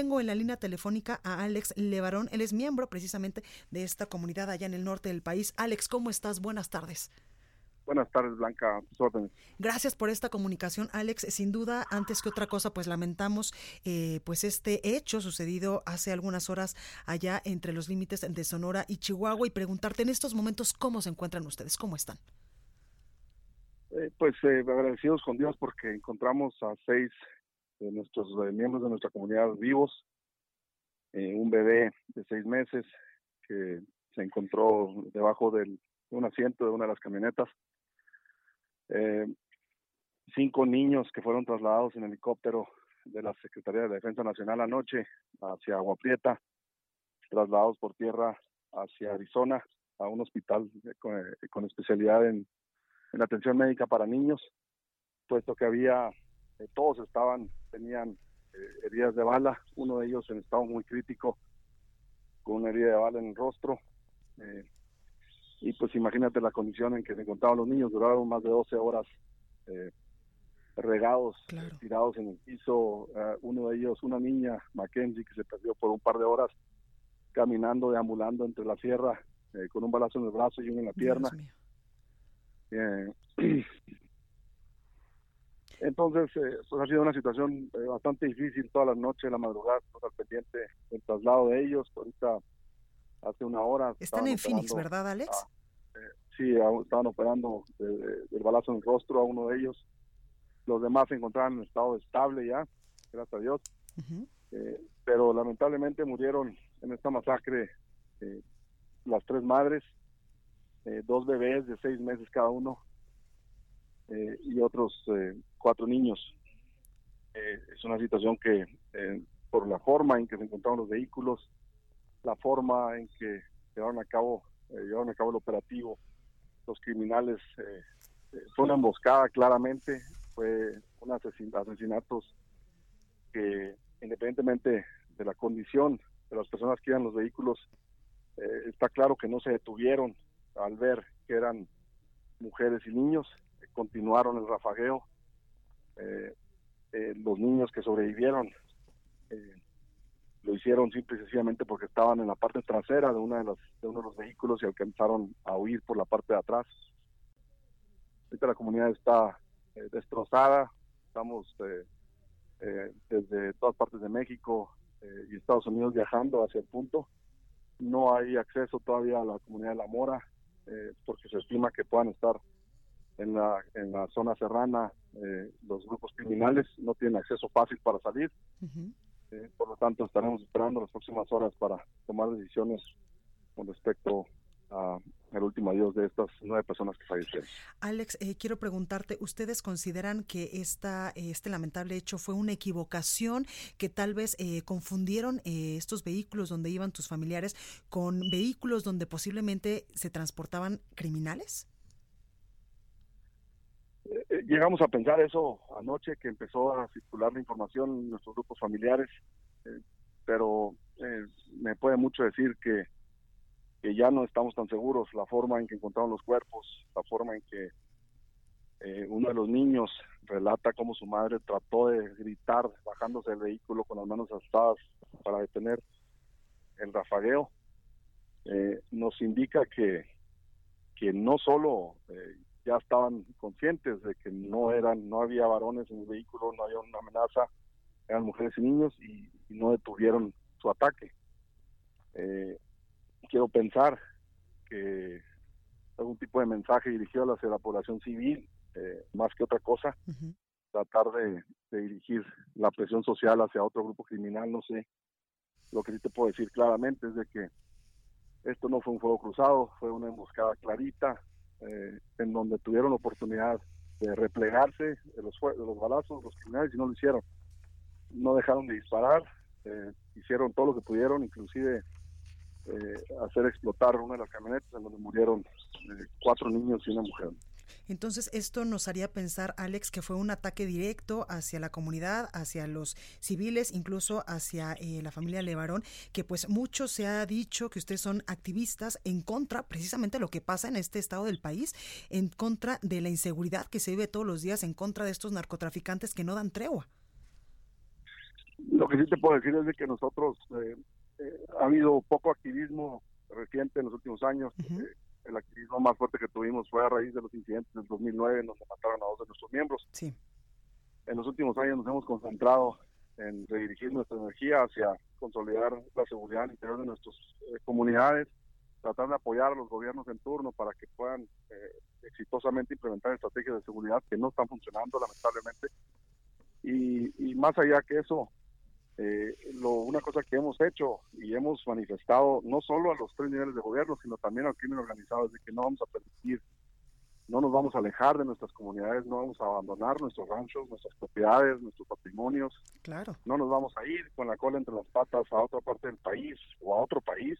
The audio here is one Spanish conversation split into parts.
Tengo en la línea telefónica a Alex Levarón. Él es miembro precisamente de esta comunidad allá en el norte del país. Alex, ¿cómo estás? Buenas tardes. Buenas tardes, Blanca. Gracias por esta comunicación, Alex. Sin duda, antes que otra cosa, pues lamentamos eh, pues este hecho sucedido hace algunas horas allá entre los límites de Sonora y Chihuahua y preguntarte en estos momentos cómo se encuentran ustedes, cómo están. Eh, pues eh, agradecidos con Dios porque encontramos a seis de nuestros miembros de nuestra comunidad vivos, un bebé de seis meses que se encontró debajo de un asiento de una de las camionetas. Eh, cinco niños que fueron trasladados en helicóptero de la Secretaría de Defensa Nacional anoche hacia Agua Prieta, trasladados por tierra hacia Arizona a un hospital con, eh, especialidad en, atención médica para niños, puesto que había, eh, todos estaban, tenían heridas de bala, uno de ellos en estado muy crítico, con una herida de bala en el rostro, y pues imagínate la condición en que se encontraban los niños, duraron más de 12 horas eh, regados, tirados en el piso, eh, uno de ellos, una niña, Mackenzie, que se perdió por un par de horas caminando, deambulando entre la sierra, eh, con un balazo en el brazo y uno en la pierna. entonces, pues ha sido una situación bastante difícil todas las noches, la madrugada, al pendiente del traslado de ellos. Ahorita hace una hora. Están en Phoenix, ¿verdad, Alex? Eh, sí, estaban operando del balazo en el rostro a uno de ellos. Los demás se encontraban en estado estable ya, gracias a Dios. Eh, pero lamentablemente murieron en esta masacre eh, las tres madres, dos bebés de seis meses cada uno y otros cuatro niños. es una situación que, por la forma en que se encontraron los vehículos, la forma en que llevaron a cabo eh, llevaron a cabo el operativo los criminales eh, eh, fue una emboscada claramente fue un asesinatos que independientemente de la condición de las personas que iban los vehículos está claro que no se detuvieron al ver que eran mujeres y niños continuaron el rafagueo los niños que sobrevivieron lo hicieron simple y sencillamente porque estaban en la parte trasera de una de, las, de uno de los vehículos y alcanzaron a huir por la parte de atrás. Ahorita la comunidad está eh, destrozada, estamos eh, eh, desde todas partes de México y Estados Unidos viajando hacia el punto. No hay acceso todavía a la comunidad de La Mora porque se estima que puedan estar en la, en la zona serrana los grupos criminales, no tienen acceso fácil para salir. Eh, por lo tanto, estaremos esperando las próximas horas para tomar decisiones con respecto al último adiós de estas nueve personas que fallecieron. Alex, eh, quiero preguntarte, ¿ustedes consideran que esta, este lamentable hecho fue una equivocación, que tal vez eh, confundieron estos vehículos donde iban tus familiares con vehículos donde posiblemente se transportaban criminales? Eh, llegamos a pensar eso anoche que empezó a circular la información en nuestros grupos familiares, eh, pero eh, me puede mucho decir que, ya no estamos tan seguros, la forma en que encontraron los cuerpos, la forma en que uno de los niños relata cómo su madre trató de gritar bajándose del vehículo con las manos alzadas para detener el rafagueo, nos indica que no solo ya estaban conscientes de que no eran, no había varones en el vehículo, no había una amenaza, eran mujeres y niños y, no detuvieron su ataque. Eh, quiero pensar que algún tipo de mensaje dirigido hacia la población civil, eh, más que otra cosa, tratar de, dirigir la presión social hacia otro grupo criminal, no sé. Lo que sí te puedo decir claramente es de que esto no fue un fuego cruzado, fue una emboscada clarita, eh, en donde tuvieron oportunidad de replegarse de los, de los balazos, los criminales, y no lo hicieron. no dejaron de disparar, hicieron todo lo que pudieron, inclusive hacer explotar una de las camionetas en donde murieron cuatro niños y una mujer. Entonces, esto nos haría pensar, Alex, que fue un ataque directo hacia la comunidad, hacia los civiles, incluso hacia eh, la familia Levarón, que pues mucho se ha dicho que ustedes son activistas en contra, precisamente lo que pasa en este estado del país, en contra de la inseguridad que se vive todos los días, en contra de estos narcotraficantes que no dan tregua. Lo que sí te puedo decir es de que nosotros eh, eh, ha habido poco activismo reciente en los últimos años el activismo más fuerte que tuvimos fue a raíz de los incidentes del 2009 en donde mataron a dos de nuestros miembros. Sí. En los últimos años nos hemos concentrado en redirigir nuestra energía hacia consolidar la seguridad interior de nuestras eh, comunidades, tratar de apoyar a los gobiernos en turno para que puedan eh, exitosamente implementar estrategias de seguridad que no están funcionando lamentablemente. Y, y más allá que eso, eh, lo, una cosa que hemos hecho y hemos manifestado no solo a los tres niveles de gobierno, sino también al crimen organizado, es de que no vamos a permitir, no nos vamos a alejar de nuestras comunidades, no vamos a abandonar nuestros ranchos, nuestras propiedades, nuestros patrimonios. Claro. No nos vamos a ir con la cola entre las patas a otra parte del país o a otro país.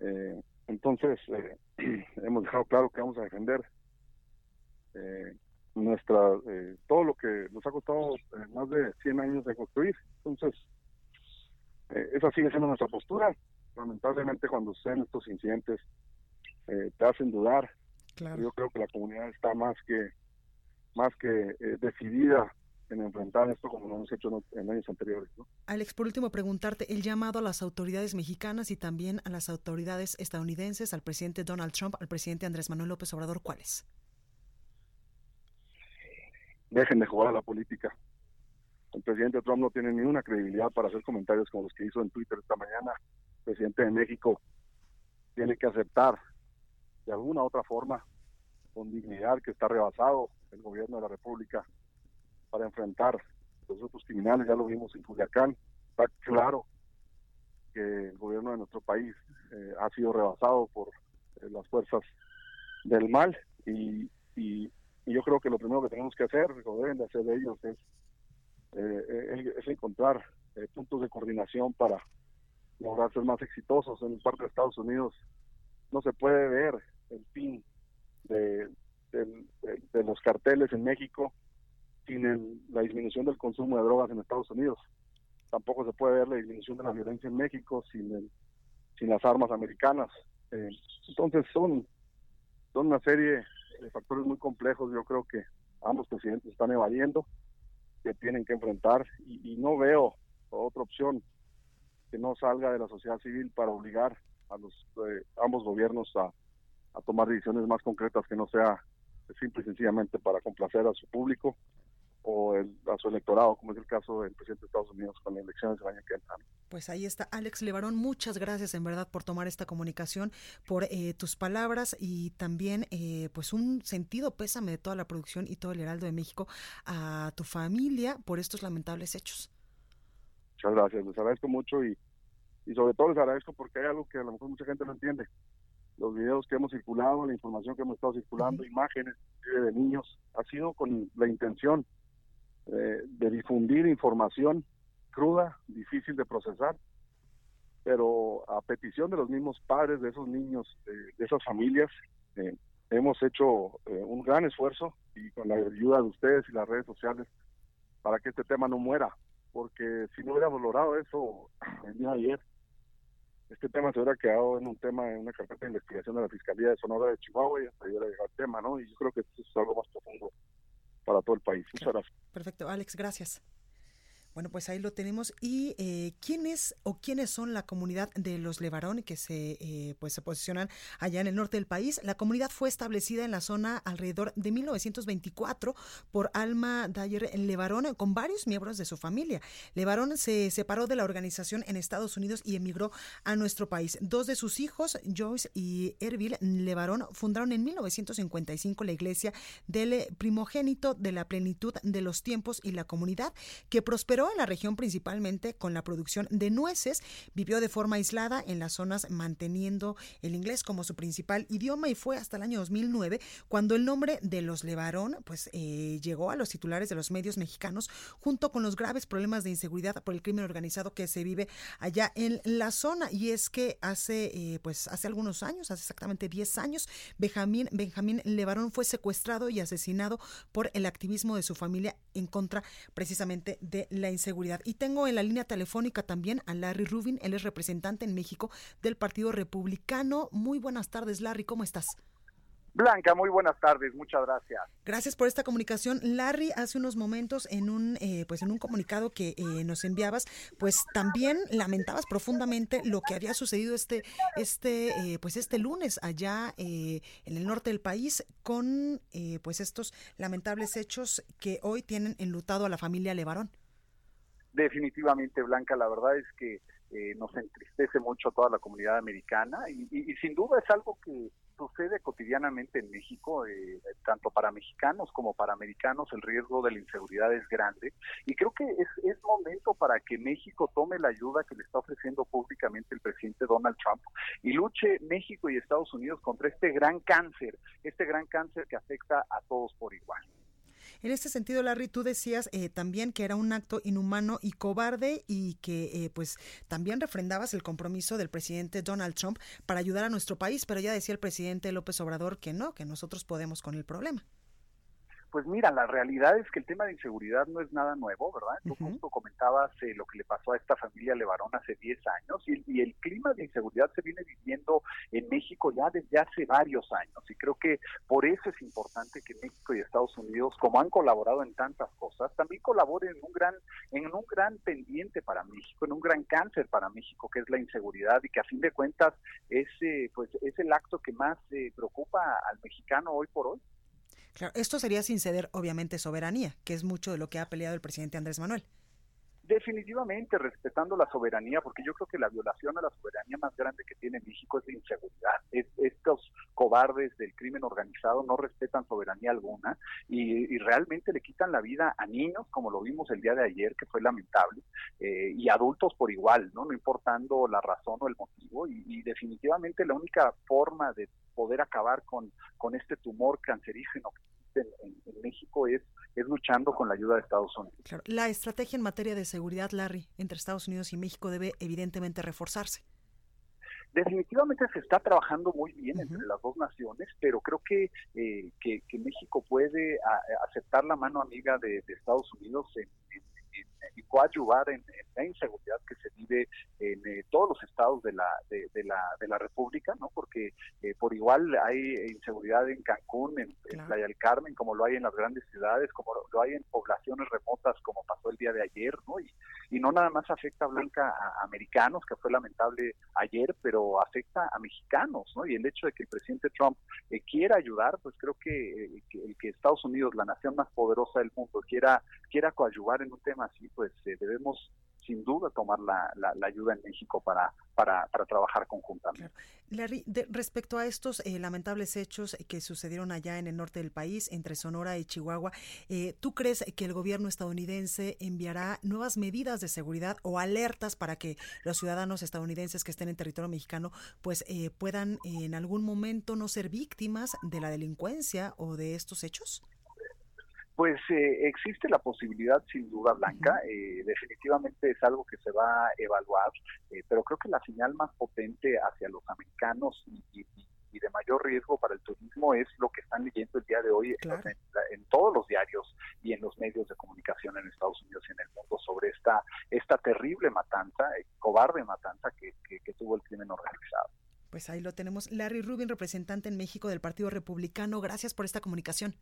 Eh, entonces, eh, hemos dejado claro que vamos a defender eh, nuestra eh, todo lo que nos ha costado eh, más de 100 años de construir. Entonces, eh, esa sigue siendo nuestra postura. Lamentablemente, cuando suceden estos incidentes, te hacen dudar. Yo creo que la comunidad está más que más que decidida en enfrentar esto como lo hemos hecho en, años anteriores. Alex, por último, preguntarte el llamado a las autoridades mexicanas y también a las autoridades estadounidenses, al presidente Donald Trump, al presidente Andrés Manuel López Obrador, ¿cuáles? Dejen de jugar a la política. El presidente Trump no tiene ni una credibilidad para hacer comentarios como los que hizo en Twitter esta mañana. El presidente de México tiene que aceptar de alguna otra forma, con dignidad, que está rebasado el gobierno de la República para enfrentar los otros criminales. Ya lo vimos en Culiacán. Está claro que el gobierno de nuestro país eh, ha sido rebasado por eh, las fuerzas del mal y, y y yo creo que lo primero que tenemos que hacer, o deben de hacer ellos, es, eh, es encontrar eh, puntos de coordinación para lograr ser más exitosos. En parte de Estados Unidos no se puede ver el fin de, los carteles en México sin la disminución del consumo de drogas en Estados Unidos. Tampoco se puede ver la disminución de la violencia en México sin, sin las armas americanas. Eh, entonces son, son una serie factores muy complejos, yo creo que ambos presidentes están evadiendo, que tienen que enfrentar y, no veo otra opción que no salga de la sociedad civil para obligar a los eh, ambos gobiernos a, a tomar decisiones más concretas que no sea simple y sencillamente para complacer a su público o el, a su electorado, como es el caso del presidente de Estados Unidos con las elecciones del año que entra. Pues ahí está Alex Levarón, muchas gracias en verdad por tomar esta comunicación, por eh, tus palabras y también eh, pues un sentido pésame de toda la producción y todo el Heraldo de México a tu familia por estos lamentables hechos. Muchas gracias, les agradezco mucho y, y sobre todo les agradezco porque hay algo que a lo mejor mucha gente no entiende. Los videos que hemos circulado, la información que hemos estado circulando, imágenes de niños, ha sido con la intención eh, de difundir información cruda, difícil de procesar, pero a petición de los mismos padres de esos niños, de esas familias, eh, hemos hecho eh, un gran esfuerzo y con la ayuda de ustedes y las redes sociales para que este tema no muera, porque si no hubiéramos logrado eso el día de ayer, este tema se hubiera quedado en un tema, en una carpeta de investigación de la Fiscalía de Sonora de Chihuahua y hasta hubiera llegado el tema, ¿no? Y yo creo que esto es algo más profundo para todo el país. Muchas gracias. Perfecto, Alex, gracias. Bueno, pues ahí lo tenemos. ¿Y eh, quién o quiénes son la comunidad de los Levarón que se, eh, pues se posicionan allá en el norte del país? La comunidad fue establecida en la zona alrededor de 1924 por Alma Dyer Levarón con varios miembros de su familia. Levarón se separó de la organización en Estados Unidos y emigró a nuestro país. Dos de sus hijos, Joyce y Erville Levarón, fundaron en 1955 la iglesia del primogénito de la plenitud de los tiempos y la comunidad que prosperó operó en la región principalmente con la producción de nueces, vivió de forma aislada en las zonas manteniendo el inglés como su principal idioma y fue hasta el año 2009 cuando el nombre de los Levarón pues eh, llegó a los titulares de los medios mexicanos junto con los graves problemas de inseguridad por el crimen organizado que se vive allá en la zona. Y es que hace eh, pues hace algunos años, hace exactamente 10 años, Benjamín Benjamín Levarón fue secuestrado y asesinado por el activismo de su familia en contra precisamente de la inseguridad. Y tengo en la línea telefónica también a Larry Rubin, él es representante en México del Partido Republicano. Muy buenas tardes, Larry, ¿cómo estás? Blanca, muy buenas tardes, muchas gracias. Gracias por esta comunicación. Larry, hace unos momentos en un eh, pues en un comunicado que eh, nos enviabas, pues también lamentabas profundamente lo que había sucedido este este eh, pues este lunes allá en el norte del país con pues estos lamentables hechos que hoy tienen enlutado a la familia Levarón. Definitivamente, Blanca, la verdad es que nos entristece mucho a toda la comunidad americana y sin duda es algo que sucede cotidianamente en México, eh, tanto para mexicanos como para americanos, el riesgo de la inseguridad es grande. Y creo que es, es momento para que México tome la ayuda que le está ofreciendo públicamente el presidente Donald Trump y luche México y Estados Unidos contra este gran cáncer, este gran cáncer que afecta a todos por igual. En este sentido, Larry, tú decías eh, también que era un acto inhumano y cobarde y que eh, pues también refrendabas el compromiso del presidente Donald Trump para ayudar a nuestro país, pero ya decía el presidente López Obrador que no, que nosotros podemos con el problema. Pues mira, la realidad es que el tema de inseguridad no es nada nuevo, ¿verdad? Tú justo comentabas eh, lo que le pasó a esta familia Levarón hace 10 años y, el clima de inseguridad se viene viviendo en México ya desde hace varios años y creo que por eso es importante que México y Estados Unidos, como han colaborado en tantas cosas, también colaboren en un gran en un gran pendiente para México, en un gran cáncer para México que es la inseguridad y que a fin de cuentas es eh, pues es el acto que más eh, preocupa al mexicano hoy por hoy. Claro, esto sería sin ceder, obviamente, soberanía, que es mucho de lo que ha peleado el presidente Andrés Manuel. Definitivamente respetando la soberanía, porque yo creo que la violación a la soberanía más grande que tiene México es la inseguridad. estos cobardes del crimen organizado no respetan soberanía alguna y, realmente le quitan la vida a niños, como lo vimos el día de ayer, que fue lamentable, eh, y adultos por igual, no, no importando la razón o el motivo. Y, definitivamente la única forma de poder acabar con, con este tumor cancerígeno que existe en México es es luchando con la ayuda de Estados Unidos. La estrategia en materia de seguridad, Larry, entre Estados Unidos y México debe evidentemente reforzarse. Definitivamente se está trabajando muy bien entre las dos naciones, pero creo que, eh, que, México puede aceptar la mano amiga de, Estados Unidos en, y coadyuvar en, en, la inseguridad que se vive en eh, todos los estados de la, de, la, de la República, ¿no? Porque eh, por igual hay inseguridad en Cancún, en, Playa del Carmen, como lo hay en las grandes ciudades, como lo hay en poblaciones remotas, como pasó el día de ayer, ¿no? Y, y no nada más afecta a Blanca a americanos, que fue lamentable ayer, pero afecta a mexicanos, ¿no? Y el hecho de que el presidente Trump eh, quiera ayudar, pues creo que, que, que Estados Unidos, la nación más poderosa del mundo, quiera quiera coadyuvar en un tema así, pues eh, debemos sin duda tomar la, la, ayuda en México para, para, para trabajar conjuntamente. Larry, respecto a estos eh, lamentables hechos que sucedieron allá en el norte del país, entre Sonora y Chihuahua, eh, ¿tú crees que el gobierno estadounidense enviará nuevas medidas de seguridad o alertas para que los ciudadanos estadounidenses que estén en territorio mexicano pues puedan en algún momento no ser víctimas de la delincuencia o de estos hechos? Pues eh, existe la posibilidad, sin duda, Blanca. Eh, definitivamente es algo que se va a evaluar, eh, pero creo que la señal más potente hacia los americanos y, de mayor riesgo para el turismo es lo que están leyendo el día de hoy en, todos los diarios y en los medios de comunicación en Estados Unidos y en el mundo sobre esta esta terrible matanza, cobarde matanza que, que tuvo el crimen organizado. Pues ahí lo tenemos. Larry Rubin, representante en México del Partido Republicano. Gracias por esta comunicación.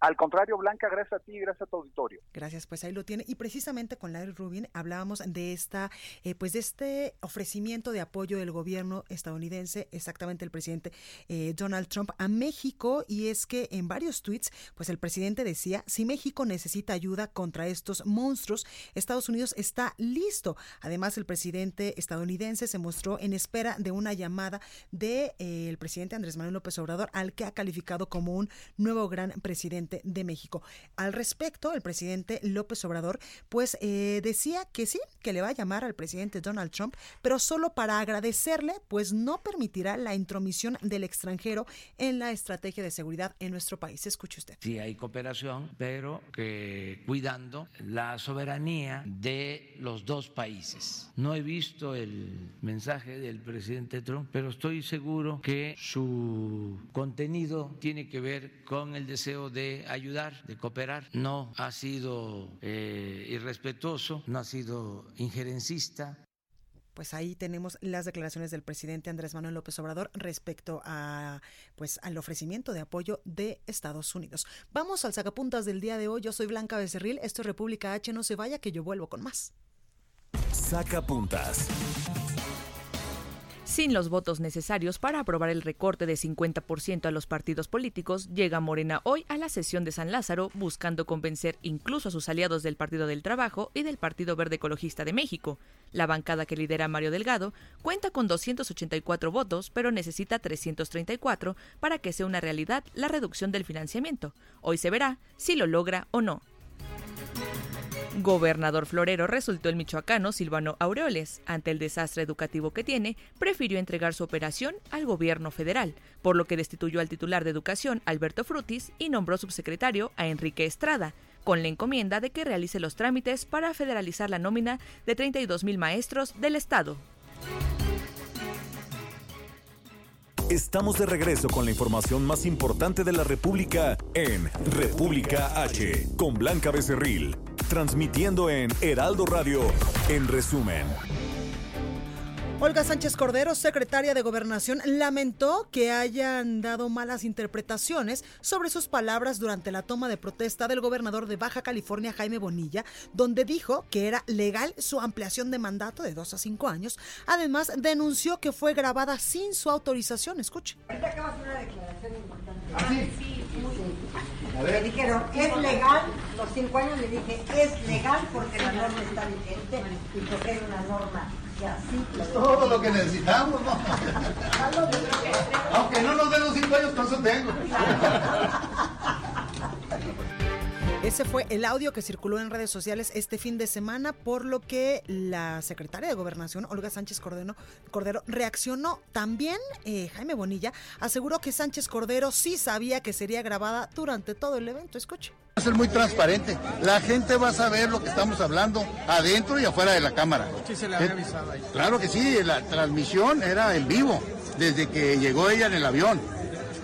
Al contrario, Blanca, gracias a ti y gracias a tu auditorio. Gracias, pues ahí lo tiene. Y precisamente con Larry Rubin hablábamos de esta, eh, pues de este ofrecimiento de apoyo del gobierno estadounidense, exactamente el presidente eh, Donald Trump a México. Y es que en varios tweets, pues el presidente decía, si México necesita ayuda contra estos monstruos, Estados Unidos está listo. Además, el presidente estadounidense se mostró en espera de una llamada del de, eh, presidente Andrés Manuel López Obrador, al que ha calificado como un nuevo gran presidente de México. Al respecto, el presidente López Obrador, pues eh, decía que sí, que le va a llamar al presidente Donald Trump, pero solo para agradecerle, pues no permitirá la intromisión del extranjero en la estrategia de seguridad en nuestro país. Escuche usted. Sí, hay cooperación, pero que cuidando la soberanía de los dos países. No he visto el mensaje del presidente Trump, pero estoy seguro que su contenido tiene que ver con el deseo de ayudar, de cooperar. No ha sido eh, irrespetuoso, no ha sido injerencista. Pues ahí tenemos las declaraciones del presidente Andrés Manuel López Obrador respecto a pues al ofrecimiento de apoyo de Estados Unidos. Vamos al sacapuntas del día de hoy. Yo soy Blanca Becerril, esto es República H, no se vaya que yo vuelvo con más. Sacapuntas. Sin los votos necesarios para aprobar el recorte de 50% a los partidos políticos, llega Morena hoy a la sesión de San Lázaro buscando convencer incluso a sus aliados del Partido del Trabajo y del Partido Verde Ecologista de México. La bancada que lidera Mario Delgado cuenta con 284 votos, pero necesita 334 para que sea una realidad la reducción del financiamiento. Hoy se verá si lo logra o no. Gobernador Florero resultó el michoacano Silvano Aureoles. Ante el desastre educativo que tiene, prefirió entregar su operación al gobierno federal, por lo que destituyó al titular de educación, Alberto Frutis, y nombró subsecretario a Enrique Estrada, con la encomienda de que realice los trámites para federalizar la nómina de 32 mil maestros del Estado. Estamos de regreso con la información más importante de la República en República H, con Blanca Becerril, transmitiendo en Heraldo Radio, en resumen. Olga Sánchez Cordero, secretaria de Gobernación, lamentó que hayan dado malas interpretaciones sobre sus palabras durante la toma de protesta del gobernador de Baja California, Jaime Bonilla, donde dijo que era legal su ampliación de mandato de dos a cinco años. Además, denunció que fue grabada sin su autorización. Escuche. Ahorita acabas de una declaración importante. ¿Ah, sí? Me dijeron, ¿es legal? Los cinco años le dije, es legal porque la norma está vigente y porque hay una norma es todo lo que necesitamos, ¿no? Aunque no nos den los cinco años, con eso tengo. Ese fue el audio que circuló en redes sociales este fin de semana, por lo que la secretaria de Gobernación, Olga Sánchez Cordero, Cordero reaccionó. También eh, Jaime Bonilla aseguró que Sánchez Cordero sí sabía que sería grabada durante todo el evento. Escuche. Va a ser muy transparente. La gente va a saber lo que estamos hablando adentro y afuera de la cámara. Sí, se le había avisado ahí. Claro que sí, la transmisión era en vivo, desde que llegó ella en el avión.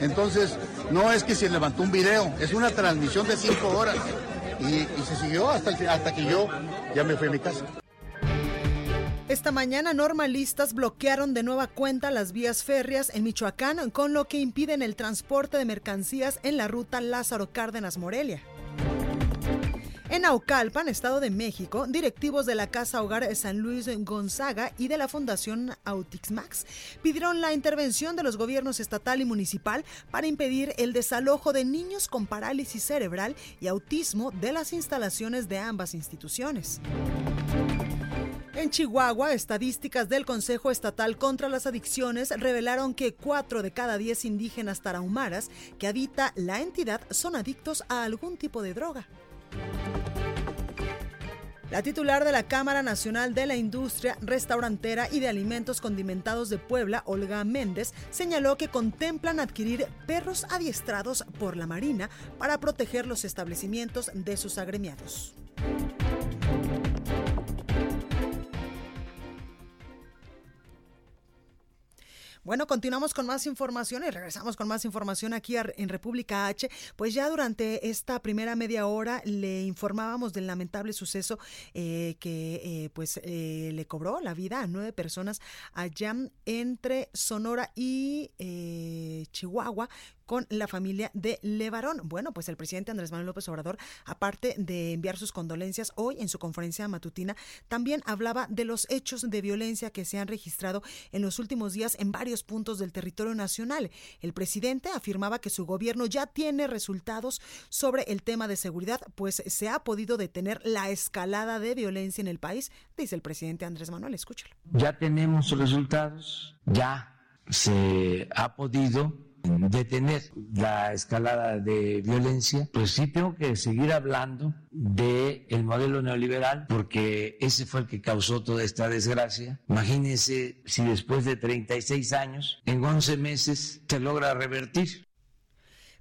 Entonces, no es que se levantó un video, es una transmisión de cinco horas. Y, se siguió hasta, hasta que yo ya me fui a mi casa. Esta mañana normalistas bloquearon de nueva cuenta las vías férreas en Michoacán, con lo que impiden el transporte de mercancías en la ruta Lázaro Cárdenas Morelia. En Aucalpan, Estado de México, directivos de la Casa Hogar San Luis Gonzaga y de la Fundación Autixmax pidieron la intervención de los gobiernos estatal y municipal para impedir el desalojo de niños con parálisis cerebral y autismo de las instalaciones de ambas instituciones. En Chihuahua, estadísticas del Consejo Estatal contra las Adicciones revelaron que 4 de cada 10 indígenas tarahumaras que habita la entidad son adictos a algún tipo de droga. La titular de la Cámara Nacional de la Industria Restaurantera y de Alimentos Condimentados de Puebla, Olga Méndez, señaló que contemplan adquirir perros adiestrados por la Marina para proteger los establecimientos de sus agremiados. Bueno, continuamos con más información y regresamos con más información aquí en República H. Pues ya durante esta primera media hora le informábamos del lamentable suceso eh, que eh, pues eh, le cobró la vida a nueve personas allá entre Sonora y Chihuahua con la familia de Levarón. Bueno, pues el presidente Andrés Manuel López Obrador, aparte de enviar sus condolencias hoy en su conferencia matutina, también hablaba de los hechos de violencia que se han registrado en los últimos días en varios puntos del territorio nacional. El presidente afirmaba que su gobierno ya tiene resultados sobre el tema de seguridad, pues se ha podido detener la escalada de violencia en el país, dice el presidente Andrés Manuel. Escúchalo. Ya tenemos resultados, ya se ha podido detener la escalada de violencia, pues sí tengo que seguir hablando de el modelo neoliberal porque ese fue el que causó toda esta desgracia. Imagínense si después de 36 años, en 11 meses, se logra revertir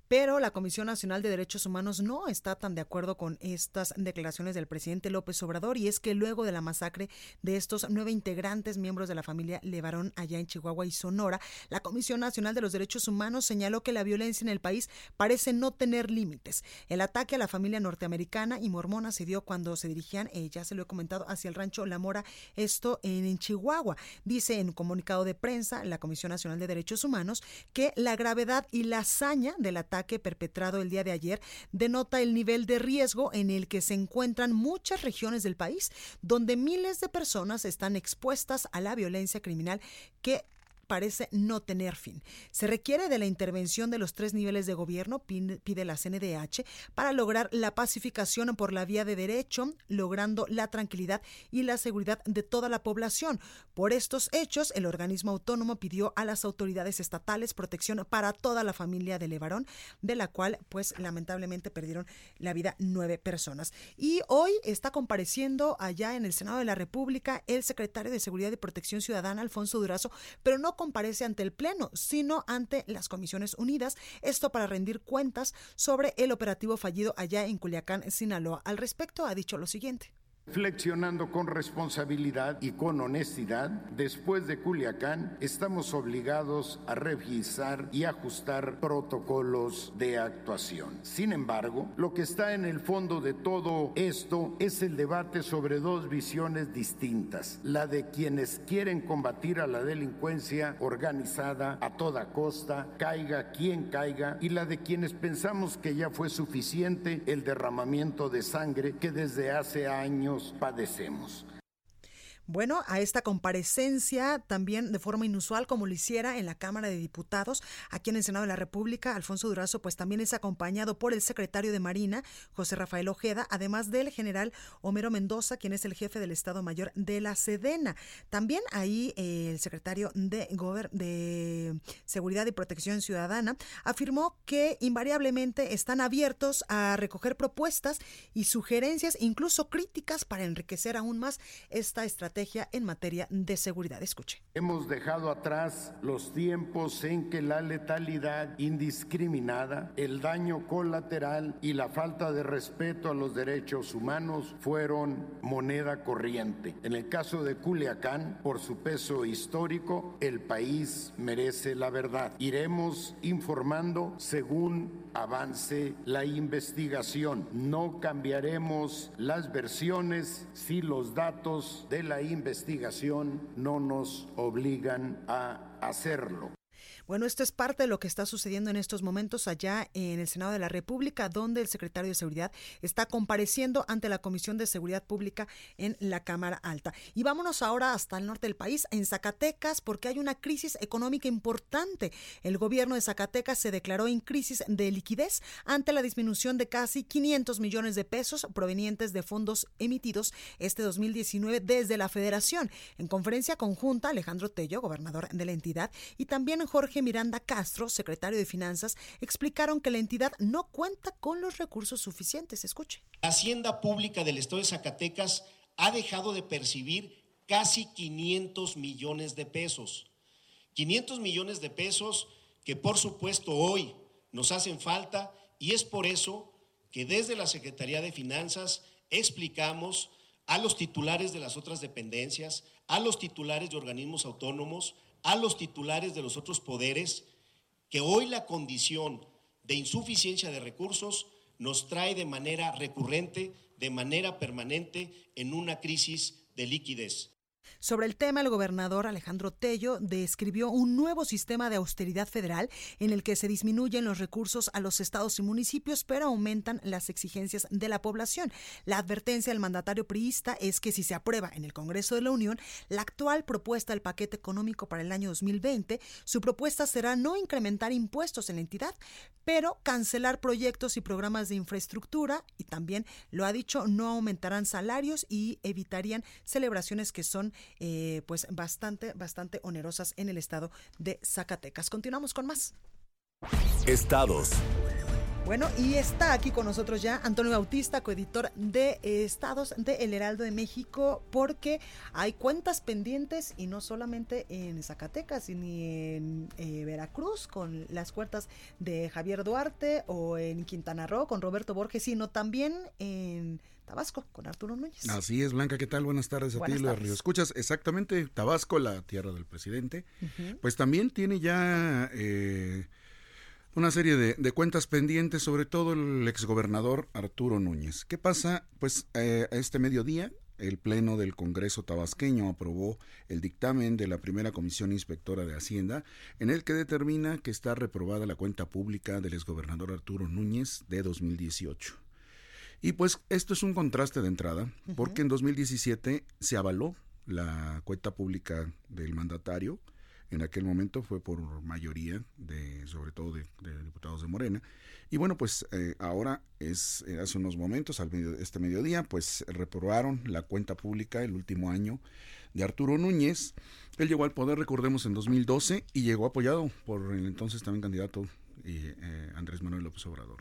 pero la Comisión Nacional de Derechos Humanos no está tan de acuerdo con estas declaraciones del presidente López Obrador y es que luego de la masacre de estos nueve integrantes miembros de la familia Levarón allá en Chihuahua y Sonora, la Comisión Nacional de los Derechos Humanos señaló que la violencia en el país parece no tener límites. El ataque a la familia norteamericana y mormona se dio cuando se dirigían, eh, ya se lo he comentado, hacia el rancho La Mora, esto en, en Chihuahua. Dice en un comunicado de prensa la Comisión Nacional de Derechos Humanos que la gravedad y la hazaña del ataque ataque perpetrado el día de ayer denota el nivel de riesgo en el que se encuentran muchas regiones del país, donde miles de personas están expuestas a la violencia criminal que parece no tener fin. Se requiere de la intervención de los tres niveles de gobierno, pide la CNDH, para lograr la pacificación por la vía de derecho, logrando la tranquilidad y la seguridad de toda la población. Por estos hechos, el organismo autónomo pidió a las autoridades estatales protección para toda la familia de Levarón, de la cual, pues, lamentablemente perdieron la vida nueve personas. Y hoy está compareciendo allá en el Senado de la República el secretario de Seguridad y Protección Ciudadana, Alfonso Durazo, pero no comparece ante el Pleno, sino ante las Comisiones Unidas, esto para rendir cuentas sobre el operativo fallido allá en Culiacán, Sinaloa. Al respecto ha dicho lo siguiente. Flexionando con responsabilidad y con honestidad, después de Culiacán estamos obligados a revisar y ajustar protocolos de actuación. Sin embargo, lo que está en el fondo de todo esto es el debate sobre dos visiones distintas, la de quienes quieren combatir a la delincuencia organizada a toda costa, caiga quien caiga, y la de quienes pensamos que ya fue suficiente el derramamiento de sangre que desde hace años padecemos. Bueno, a esta comparecencia también de forma inusual como lo hiciera en la Cámara de Diputados, aquí en el Senado de la República, Alfonso Durazo pues también es acompañado por el secretario de Marina, José Rafael Ojeda, además del general Homero Mendoza, quien es el jefe del Estado Mayor de la Sedena. También ahí eh, el secretario de, de Seguridad y Protección Ciudadana afirmó que invariablemente están abiertos a recoger propuestas y sugerencias, incluso críticas, para enriquecer aún más esta estrategia en materia de seguridad. Escuche. Hemos dejado atrás los tiempos en que la letalidad indiscriminada, el daño colateral y la falta de respeto a los derechos humanos fueron moneda corriente. En el caso de Culiacán, por su peso histórico, el país merece la verdad. Iremos informando según avance la investigación. No cambiaremos las versiones si los datos de la investigación no nos obligan a hacerlo. Bueno, esto es parte de lo que está sucediendo en estos momentos allá en el Senado de la República, donde el secretario de Seguridad está compareciendo ante la Comisión de Seguridad Pública en la Cámara Alta. Y vámonos ahora hasta el norte del país, en Zacatecas, porque hay una crisis económica importante. El gobierno de Zacatecas se declaró en crisis de liquidez ante la disminución de casi 500 millones de pesos provenientes de fondos emitidos este 2019 desde la Federación. En conferencia conjunta, Alejandro Tello, gobernador de la entidad, y también Jorge Miranda Castro, secretario de Finanzas, explicaron que la entidad no cuenta con los recursos suficientes. Escuche. La Hacienda Pública del Estado de Zacatecas ha dejado de percibir casi 500 millones de pesos. 500 millones de pesos que por supuesto hoy nos hacen falta y es por eso que desde la Secretaría de Finanzas explicamos a los titulares de las otras dependencias, a los titulares de organismos autónomos, a los titulares de los otros poderes que hoy la condición de insuficiencia de recursos nos trae de manera recurrente, de manera permanente, en una crisis de liquidez. Sobre el tema, el gobernador Alejandro Tello describió un nuevo sistema de austeridad federal en el que se disminuyen los recursos a los estados y municipios, pero aumentan las exigencias de la población. La advertencia del mandatario priista es que si se aprueba en el Congreso de la Unión la actual propuesta del paquete económico para el año 2020, su propuesta será no incrementar impuestos en la entidad, pero cancelar proyectos y programas de infraestructura y también lo ha dicho, no aumentarán salarios y evitarían celebraciones que son eh, pues bastante, bastante onerosas en el estado de Zacatecas. Continuamos con más. Estados. Bueno, y está aquí con nosotros ya Antonio Bautista, coeditor de Estados de El Heraldo de México, porque hay cuentas pendientes y no solamente en Zacatecas ni en eh, Veracruz con las cuentas de Javier Duarte o en Quintana Roo con Roberto Borges, sino también en Tabasco con Arturo Núñez. Así es, Blanca, ¿qué tal? Buenas tardes a ti, Luis Río. Escuchas exactamente Tabasco, la tierra del presidente, pues también tiene ya... Eh, una serie de, cuentas pendientes, sobre todo el exgobernador Arturo Núñez. ¿Qué pasa? Pues eh, a este mediodía el Pleno del Congreso tabasqueño aprobó el dictamen de la primera Comisión Inspectora de Hacienda, en el que determina que está reprobada la cuenta pública del exgobernador Arturo Núñez de 2018. Y pues esto es un contraste de entrada, porque en 2017 se avaló la cuenta pública del mandatario, en aquel momento fue por mayoría de sobre todo de, diputados de Morena. Y bueno pues eh, ahora es eh, hace unos momentos al este mediodía pues reprobaron la cuenta pública el último año de Arturo Núñez. Él llegó al poder recordemos en 2012 y llegó apoyado por el entonces también candidato eh, Andrés Manuel López Obrador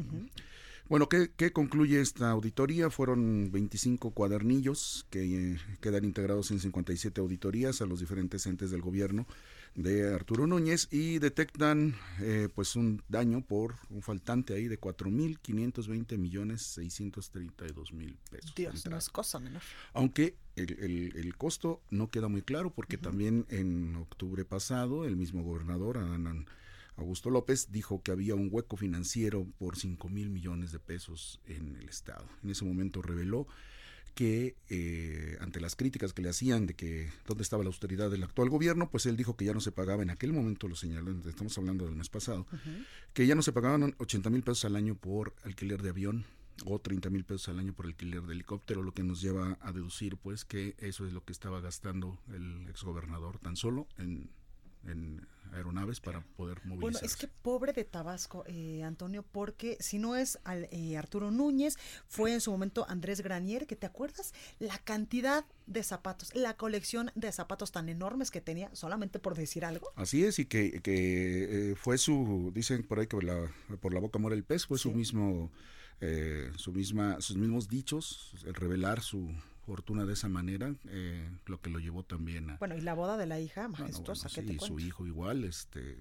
Bueno, ¿qué, ¿qué, concluye esta auditoría? Fueron 25 cuadernillos que quedan integrados en 57 auditorías a los diferentes entes del gobierno de Arturo Núñez y detectan eh, pues un daño por un faltante ahí de 4.520 millones 632 mil pesos. Dios, no es cosa menor. Aunque el, el, costo no queda muy claro porque también en octubre pasado el mismo gobernador, Adán Augusto López, dijo que había un hueco financiero por 5 mil millones de pesos en el Estado. En ese momento reveló que eh, ante las críticas que le hacían de que dónde estaba la austeridad del actual gobierno, pues él dijo que ya no se pagaba, en aquel momento lo señaló, estamos hablando del mes pasado, que ya no se pagaban 80 mil pesos al año por alquiler de avión o 30 mil pesos al año por alquiler de helicóptero, lo que nos lleva a deducir pues que eso es lo que estaba gastando el exgobernador tan solo en, en aeronaves para poder movilizarse. Bueno, es que pobre de Tabasco, eh, Antonio, porque si no es al, eh, Arturo Núñez, fue en su momento Andrés Granier, que te acuerdas la cantidad de zapatos, la colección de zapatos tan enormes que tenía, solamente por decir algo. Así es, y que, que eh, fue su, dicen por ahí que la, por la boca mora el pez, fue su mismo, su misma, sus mismos dichos, el revelar su fortuna de esa manera, eh, lo que lo llevó también a... Bueno, y la boda de la hija majestuosa, sí, su hijo igual, este,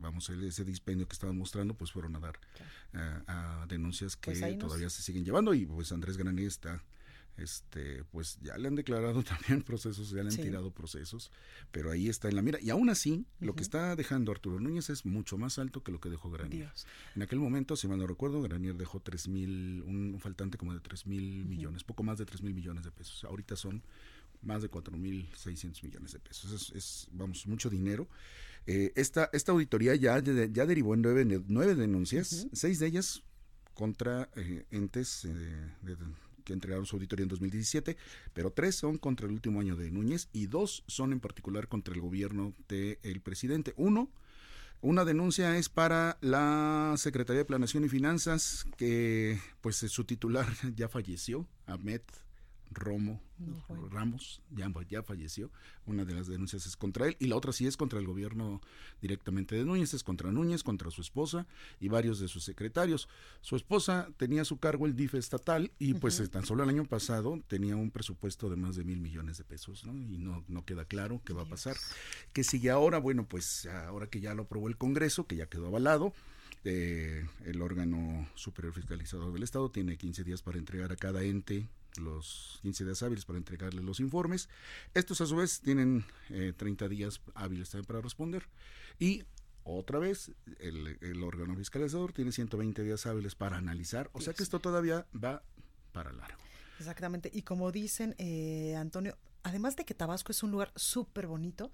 vamos, ese dispendio que estaban mostrando, pues fueron a dar eh, a denuncias que pues todavía se siguen llevando y pues Andrés Grané está este, pues ya le han declarado también procesos, ya le han tirado procesos, pero ahí está en la mira. Y aún así, lo que está dejando Arturo Núñez es mucho más alto que lo que dejó Granier. En aquel momento, si mal no recuerdo, Granier dejó tres mil, un faltante como de tres mil millones, poco más de tres mil millones de pesos. Ahorita son más de cuatro mil seiscientos millones de pesos. Es, vamos, mucho dinero. Eh, esta, esta auditoría ya, ya derivó en nueve, nueve denuncias, seis de ellas contra eh, entes eh, de, que entregaron su auditoría en 2017, pero tres son contra el último año de Núñez y dos son en particular contra el gobierno del presidente. Uno, una denuncia es para la Secretaría de Planación y Finanzas, que pues su titular ya falleció, Ahmed Romo Ramos, ya, ya, falleció. Una de las denuncias es contra él y la otra sí es contra el gobierno directamente de Núñez, es contra Núñez, contra su esposa y varios de sus secretarios. Su esposa tenía a su cargo el DIF estatal y pues tan solo el año pasado tenía un presupuesto de más de mil millones de pesos, ¿no? Y no, no queda claro qué va a pasar. ¿Qué sigue ahora? Bueno, pues ahora que ya lo aprobó el Congreso, que ya quedó avalado, eh, el órgano superior fiscalizador del Estado tiene 15 días para entregar a cada ente los 15 días hábiles para entregarle los informes. Estos a su vez tienen 30 eh, días hábiles también para responder. Y otra vez, el, órgano fiscalizador tiene 120 días hábiles para analizar. O sea que esto todavía va para largo. Exactamente. Y como dicen, eh, Antonio, además de que Tabasco es un lugar súper bonito,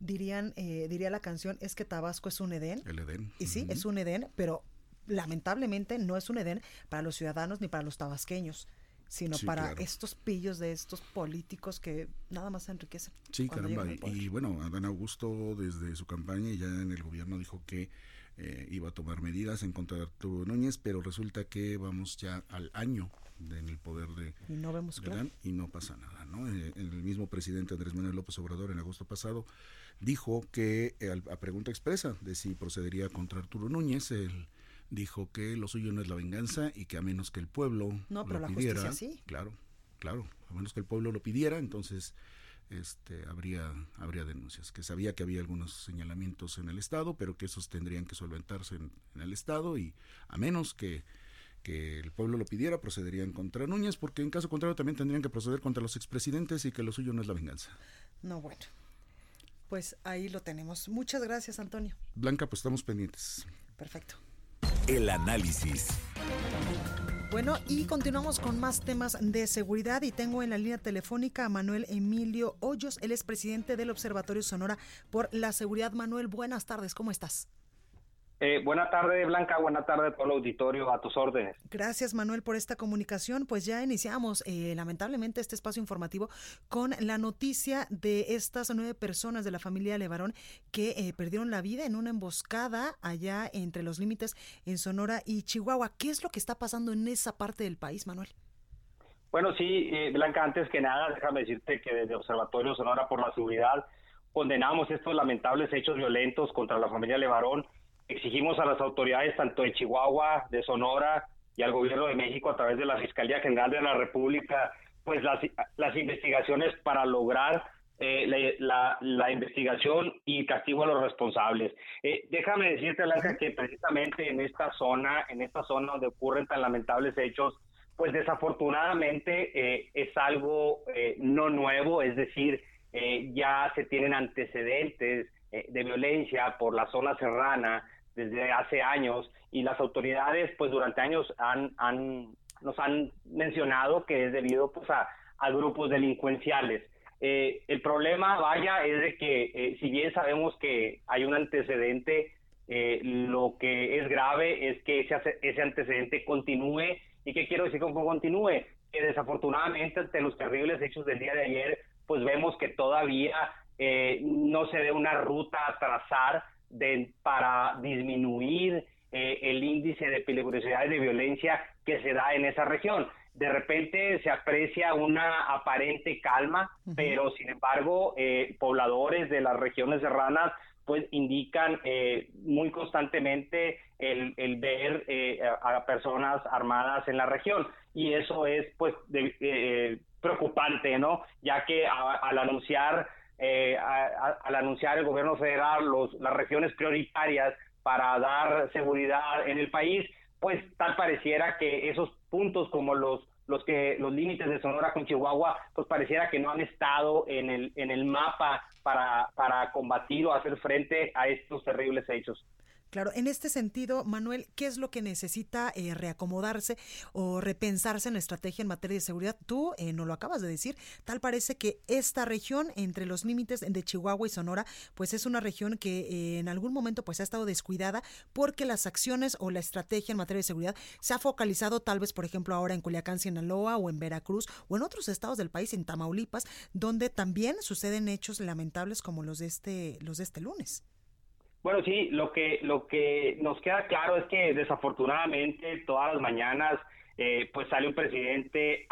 dirían, eh, diría la canción, es que Tabasco es un Edén. El Edén. Y sí, es un Edén, pero lamentablemente no es un Edén para los ciudadanos ni para los tabasqueños sino para estos pillos de estos políticos que nada más se enriquecen. Sí, caramba. Y, bueno, Adán Augusto desde su campaña ya en el gobierno dijo que eh, iba a tomar medidas en contra de Arturo Núñez, pero resulta que vamos ya al año en el poder de, y no vemos y no pasa nada. ¿no? Eh, el mismo presidente Andrés Manuel López Obrador en agosto pasado dijo que a pregunta expresa de si procedería contra Arturo Núñez, él dijo que lo suyo no es la venganza y que a menos que el pueblo no, pero lo la pidiera, sí. claro, claro, a menos que el pueblo lo pidiera, entonces este, habría, habría denuncias, que sabía que había algunos señalamientos en el Estado, pero que esos tendrían que solventarse en, el Estado y a menos que, que el pueblo lo pidiera, procederían contra Núñez, porque en caso contrario también tendrían que proceder contra los expresidentes y que lo suyo no es la venganza. No, bueno. Pues ahí lo tenemos. Muchas gracias, Antonio. Blanca, pues estamos pendientes. Perfecto. El análisis. Bueno, y continuamos con más temas de seguridad y tengo en la línea telefónica a Manuel Emilio Hoyos, él es presidente del Observatorio Sonora por la Seguridad. Manuel, buenas tardes, ¿cómo estás? Eh, buena tarde, Blanca. Buena tarde a todo el auditorio, a tus órdenes. Gracias, Manuel, por esta comunicación. Pues ya iniciamos, eh, lamentablemente, este espacio informativo con la noticia de estas nueve personas de la familia Levarón que eh, perdieron la vida en una emboscada allá entre los límites en Sonora y Chihuahua. ¿Qué es lo que está pasando en esa parte del país, Manuel? Bueno, sí, eh, Blanca, antes que nada, déjame decirte que desde Observatorio Sonora por la Seguridad condenamos estos lamentables hechos violentos contra la familia Levarón Exigimos a las autoridades tanto de Chihuahua, de Sonora y al gobierno de México a través de la Fiscalía General de la República, pues las, las investigaciones para lograr eh, la, la, investigación y castigo a los responsables. Eh, déjame decirte, Blanca, que precisamente en esta zona, en esta zona donde ocurren tan lamentables hechos, pues desafortunadamente eh, es algo no nuevo, es decir, ya se tienen antecedentes de violencia por la zona serrana, desde hace años y las autoridades pues durante años han, nos han mencionado que es debido pues a, a grupos delincuenciales. Eh, el problema, vaya, es de que eh, si bien sabemos que hay un antecedente, eh, lo que es grave es que ese, ese antecedente continúe. ¿Y qué quiero decir con que continúe? Que desafortunadamente ante los terribles hechos del día de ayer, pues vemos que todavía no se ve una ruta a trazar de, para disminuir eh, el índice de peligrosidad y de violencia que se da en esa región. De repente se aprecia una aparente calma, pero sin embargo, eh, pobladores de las regiones serranas pues indican eh, muy constantemente el, el ver a personas armadas en la región y eso es pues preocupante, ¿no? Ya que al anunciar eh, al anunciar el gobierno federal los, las regiones prioritarias para dar seguridad en el país, pues tal pareciera que esos puntos como los los que los límites de Sonora con Chihuahua, pues pareciera que no han estado en el en el mapa para para combatir o hacer frente a estos terribles hechos. Claro, en este sentido, Manuel, ¿qué es lo que necesita eh, reacomodarse o repensarse en la estrategia en materia de seguridad? Tú eh, no lo acabas de decir, tal parece que esta región entre los límites de Chihuahua y Sonora, pues es una región que eh, en algún momento pues ha estado descuidada porque las acciones o la estrategia en materia de seguridad se ha focalizado tal vez, por ejemplo, ahora en Culiacán, Sinaloa o en Veracruz o en otros estados del país, en Tamaulipas, donde también suceden hechos lamentables como los de este, los de este lunes. Bueno, sí, lo que, lo que nos queda claro es que desafortunadamente todas las mañanas eh, pues sale un presidente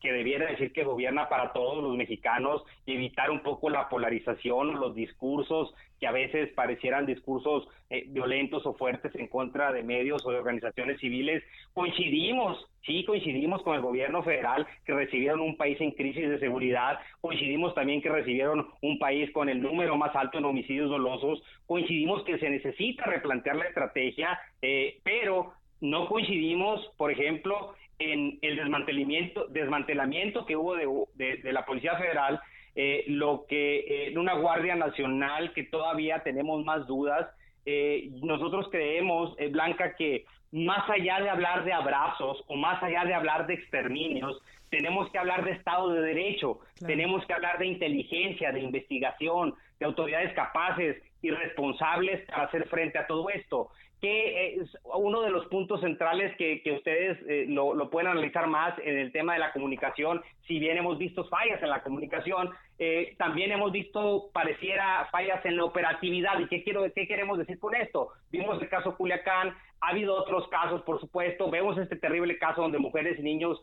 que debiera decir que gobierna para todos los mexicanos y evitar un poco la polarización, los discursos que a veces parecieran discursos eh, violentos o fuertes en contra de medios o de organizaciones civiles. Coincidimos, sí, coincidimos con el gobierno federal que recibieron un país en crisis de seguridad, coincidimos también que recibieron un país con el número más alto en homicidios dolosos, coincidimos que se necesita replantear la estrategia, eh, pero no coincidimos, por ejemplo, en el desmantelamiento, desmantelamiento que hubo de, de la Policía Federal eh, lo que eh, en una Guardia Nacional que todavía tenemos más dudas. Eh, nosotros creemos, Blanca, que más allá de hablar de abrazos o más allá de hablar de exterminios, tenemos que hablar de Estado de Derecho, tenemos que hablar de inteligencia, de investigación, de autoridades capaces y responsables para hacer frente a todo esto que es uno de los puntos centrales que, que ustedes eh, lo, lo, pueden analizar más en el tema de la comunicación, si bien hemos visto fallas en la comunicación, eh, también hemos visto, pareciera, fallas en la operatividad. ¿Y qué, quiero, qué queremos decir con esto? Vimos el caso Culiacán, ha habido otros casos, por supuesto, vemos este terrible caso donde mujeres y niños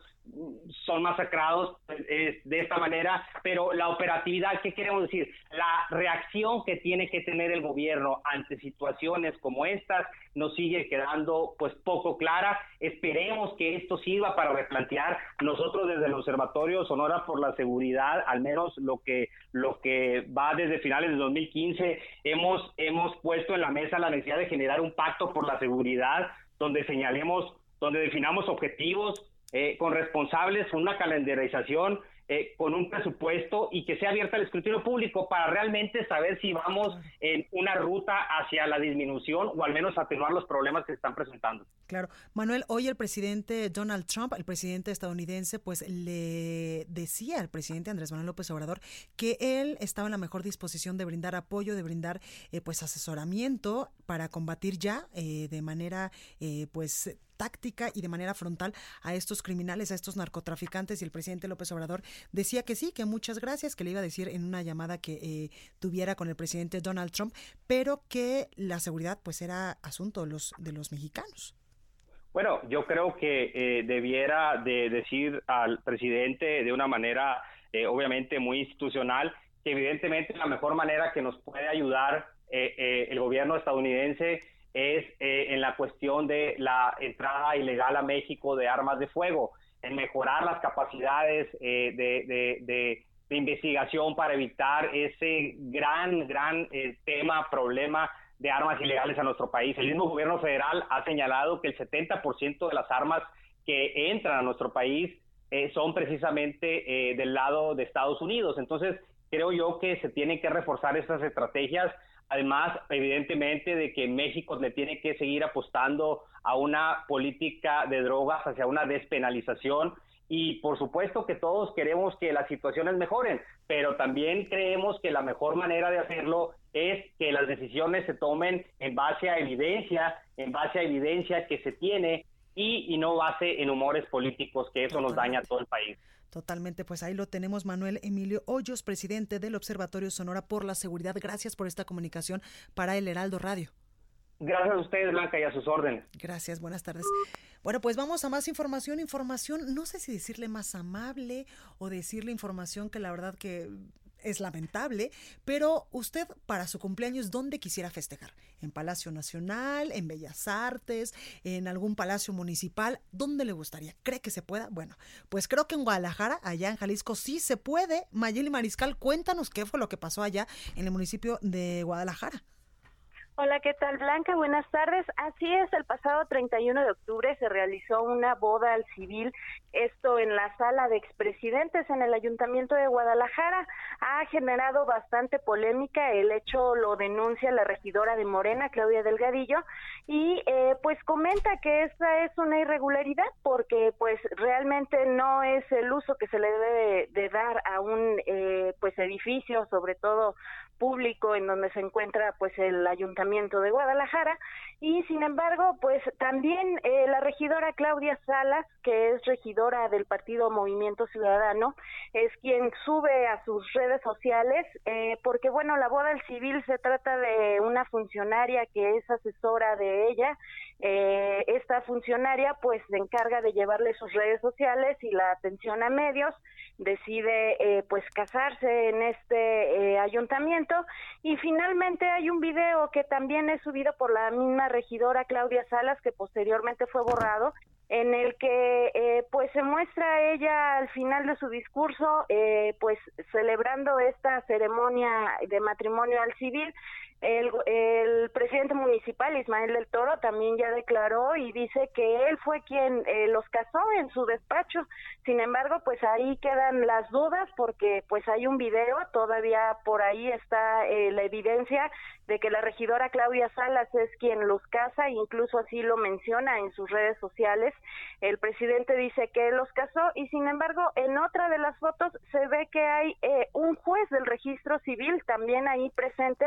son masacrados eh, de esta manera, pero la operatividad, ¿qué queremos decir? La reacción que tiene que tener el gobierno ante situaciones como estas nos sigue quedando pues poco clara. Esperemos que esto sirva para replantear nosotros desde el Observatorio Sonora por la Seguridad, al menos lo que lo que va desde finales de 2015, hemos hemos puesto en la mesa la necesidad de generar un pacto por la seguridad donde señalemos, donde definamos objetivos, eh, con responsables, una calendarización, eh, con un presupuesto y que sea abierta al escrutinio público para realmente saber si vamos en una ruta hacia la disminución o al menos atenuar los problemas que se están presentando. Claro. Manuel, hoy el presidente Donald Trump, el presidente estadounidense, pues le decía al presidente Andrés Manuel López Obrador que él estaba en la mejor disposición de brindar apoyo, de brindar eh, pues asesoramiento para combatir ya de manera pues táctica y de manera frontal a estos criminales, a estos narcotraficantes y el presidente López Obrador decía que sí, que muchas gracias, que le iba a decir en una llamada que eh, tuviera con el presidente Donald Trump, pero que la seguridad pues era asunto de los, de los mexicanos. Bueno, yo creo que eh, debiera de decir al presidente de una manera eh, obviamente muy institucional que evidentemente la mejor manera que nos puede ayudar el gobierno estadounidense es eh, en la cuestión de la entrada ilegal a México de armas de fuego, en mejorar las capacidades eh, de, investigación para evitar ese gran, gran eh, tema, problema de armas ilegales a nuestro país. El mismo gobierno federal ha señalado que el 70% de las armas que entran a nuestro país son precisamente del lado de Estados Unidos. Entonces, creo yo que se tienen que reforzar estas estrategias Además, evidentemente, de que México le tiene que seguir apostando a una política de drogas hacia una despenalización y por supuesto que todos queremos que las situaciones mejoren, pero también creemos que la mejor manera de hacerlo es que las decisiones se tomen en base a evidencia, en base a evidencia que se tiene y, y no base en humores políticos, que eso nos daña a todo el país. Totalmente, pues ahí lo tenemos, Manuel Emilio Hoyos, presidente del Observatorio Sonora por la Seguridad. Gracias por esta comunicación para el Heraldo Radio. Gracias a ustedes, Blanca, y a sus órdenes. Gracias, buenas tardes. Bueno, pues vamos a más información, información, no sé si decirle más amable o decirle información que la verdad que es lamentable, pero usted para su cumpleaños, ¿dónde quisiera festejar? ¿En Palacio Nacional, en Bellas Artes, en algún palacio municipal? ¿Dónde le gustaría? ¿Cree que se pueda? Bueno, pues creo que en Guadalajara, allá en Jalisco, sí se puede. Mayeli Mariscal, cuéntanos qué fue lo que pasó allá en el municipio de Guadalajara. Hola, ¿qué tal Blanca? Buenas tardes. Así es, el pasado 31 de octubre se realizó una boda al civil, esto en la sala de expresidentes en el Ayuntamiento de Guadalajara. Ha generado bastante polémica, el hecho lo denuncia la regidora de Morena, Claudia Delgadillo, y eh, pues comenta que esta es una irregularidad porque pues realmente no es el uso que se le debe de dar a un eh, pues edificio, sobre todo público en donde se encuentra pues el ayuntamiento de Guadalajara. Y sin embargo pues también eh, la regidora Claudia Salas que es regidora del partido Movimiento Ciudadano es quien sube a sus redes sociales eh, porque bueno la boda del civil se trata de una funcionaria que es asesora de ella. Eh, esta funcionaria pues se encarga de llevarle sus redes sociales y la atención a medios decide eh, pues casarse en este eh, ayuntamiento. Y finalmente hay un video que también es subido por la misma regidora Claudia Salas que posteriormente fue borrado en el que eh, pues se muestra ella al final de su discurso pues celebrando esta ceremonia de matrimonio al civil el, presidente municipal, Ismael del Toro, también ya declaró y dice que él fue quien eh, los casó en su despacho. Sin embargo, pues ahí quedan las dudas porque pues hay un video, todavía por ahí está eh, la evidencia de que la regidora Claudia Salas es quien los casa, incluso así lo menciona en sus redes sociales. El presidente dice que él los casó y sin embargo en otra de las fotos se ve que hay eh, un juez del registro civil también ahí presente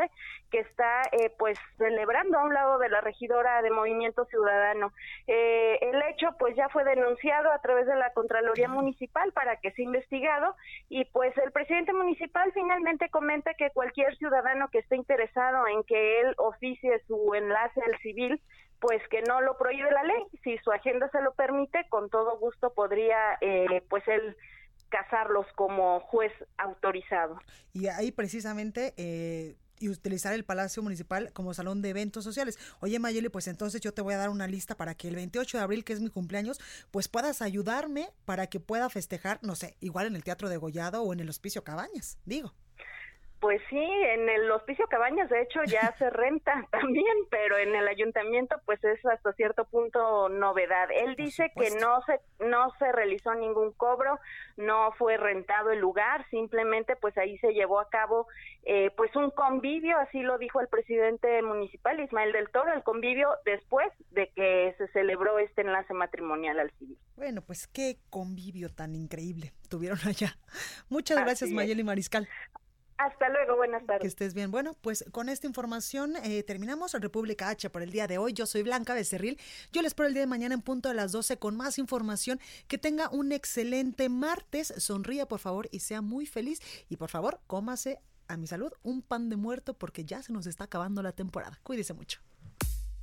que está eh, pues celebrando a un lado de la regidora de Movimiento Ciudadano. Eh, el hecho pues ya fue denunciado a través de la Contraloría Municipal para que sea investigado y pues el presidente municipal finalmente comenta que cualquier ciudadano que esté interesado en que él oficie su enlace al civil pues que no lo prohíbe la ley. Si su agenda se lo permite, con todo gusto podría, eh, pues él casarlos como juez autorizado. Y ahí precisamente eh, y utilizar el Palacio Municipal como salón de eventos sociales. Oye Mayeli, pues entonces yo te voy a dar una lista para que el 28 de abril, que es mi cumpleaños, pues puedas ayudarme para que pueda festejar, no sé, igual en el Teatro de Gollado o en el Hospicio Cabañas, digo. Pues sí, en el Hospicio Cabañas de hecho ya se renta también, pero en el ayuntamiento pues es hasta cierto punto novedad. Él dice que no se no se realizó ningún cobro, no fue rentado el lugar, simplemente pues ahí se llevó a cabo eh, pues un convivio, así lo dijo el presidente municipal Ismael del Toro, el convivio después de que se celebró este enlace matrimonial al civil. Bueno, pues qué convivio tan increíble tuvieron allá. Muchas gracias Mayeli Mariscal. Hasta luego, buenas tardes. Que estés bien. Bueno, pues con esta información eh, terminamos República H por el día de hoy. Yo soy Blanca Becerril. Yo les espero el día de mañana en punto de las 12 con más información. Que tenga un excelente martes. Sonría, por favor, y sea muy feliz. Y por favor, cómase a mi salud un pan de muerto porque ya se nos está acabando la temporada. Cuídese mucho.